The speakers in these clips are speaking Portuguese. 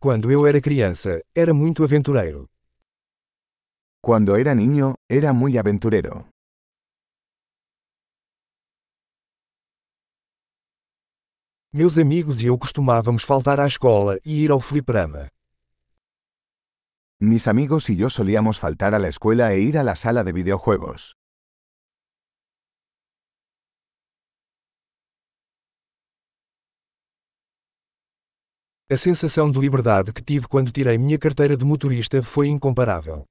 Quando eu era criança, era muito aventureiro. Cuando era niño, era muy aventurero. Meus amigos e eu costumávamos faltar à escola e ir ao fliperama. Mis amigos y yo solíamos faltar a la escuela e ir a la sala de videojuegos. A sensação de liberdade que tive quando tirei minha carteira de motorista foi incomparável.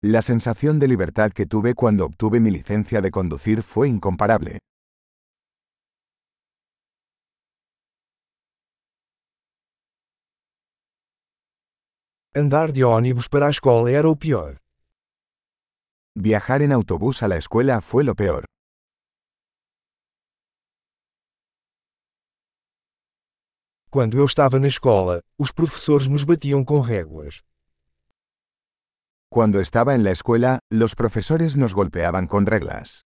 La sensación de libertad que tuve cuando obtuve mi licencia de conducir fue incomparable. Andar de ônibus para a escola era o pior. Viajar en autobús a la escuela fue lo peor. Quando eu estava na escola, os professores nos batiam com réguas. Cuando estaba en la escuela, los profesores nos golpeaban con reglas.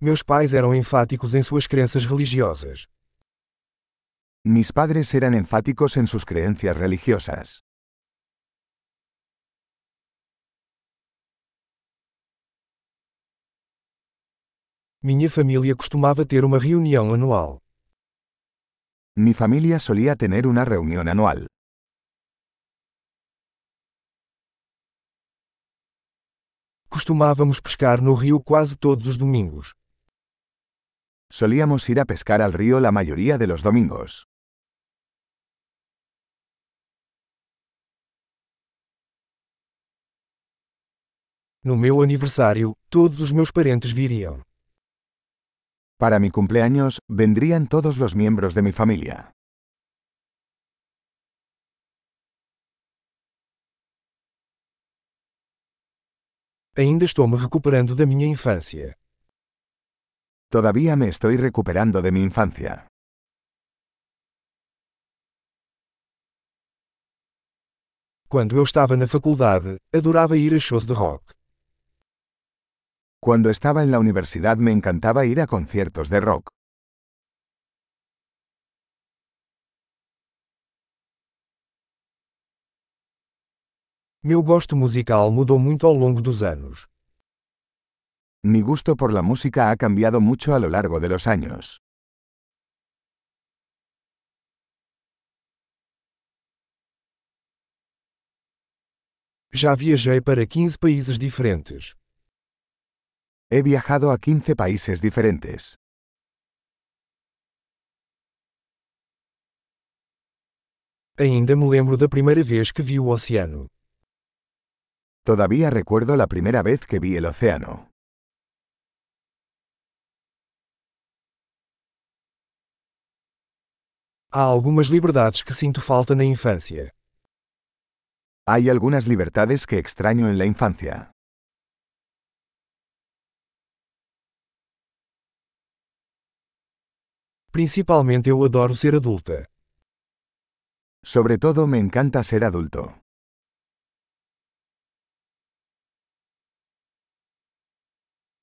Meus pais eram enfáticos em suas crenças religiosas. Mis padres eran enfáticos en sus creencias religiosas. Minha família costumava ter uma reunião anual. Mi familia solía tener una reunión anual. Costumávamos pescar no rio quase todos os domingos. Solíamos ir a pescar al río la mayoría de los domingos. No meu aniversário, todos os meus parentes viriam. Para mi cumpleaños, vendrían todos los miembros de mi familia. Ainda estou me recuperando da minha infância. Todavía me estoy recuperando de mi infancia. Quando eu estava na faculdade, adorava ir a shows de rock. Cuando estaba en la universidad me encantaba ir a conciertos de rock. Meu gosto musical mudou muito ao longo dos anos. Mi gusto por la música ha cambiado mucho a lo largo de los años. Já viajei para 15 países diferentes. He viajado a 15 países diferentes. Ainda me lembro da primeira vez que vi o oceano. Todavía recuerdo la primera vez que vi el océano. Há algumas liberdades que sinto falta na infância. Hay algunas libertades que extraño en la infancia. Principalmente eu adoro ser adulta. Sobre todo me encanta ser adulto.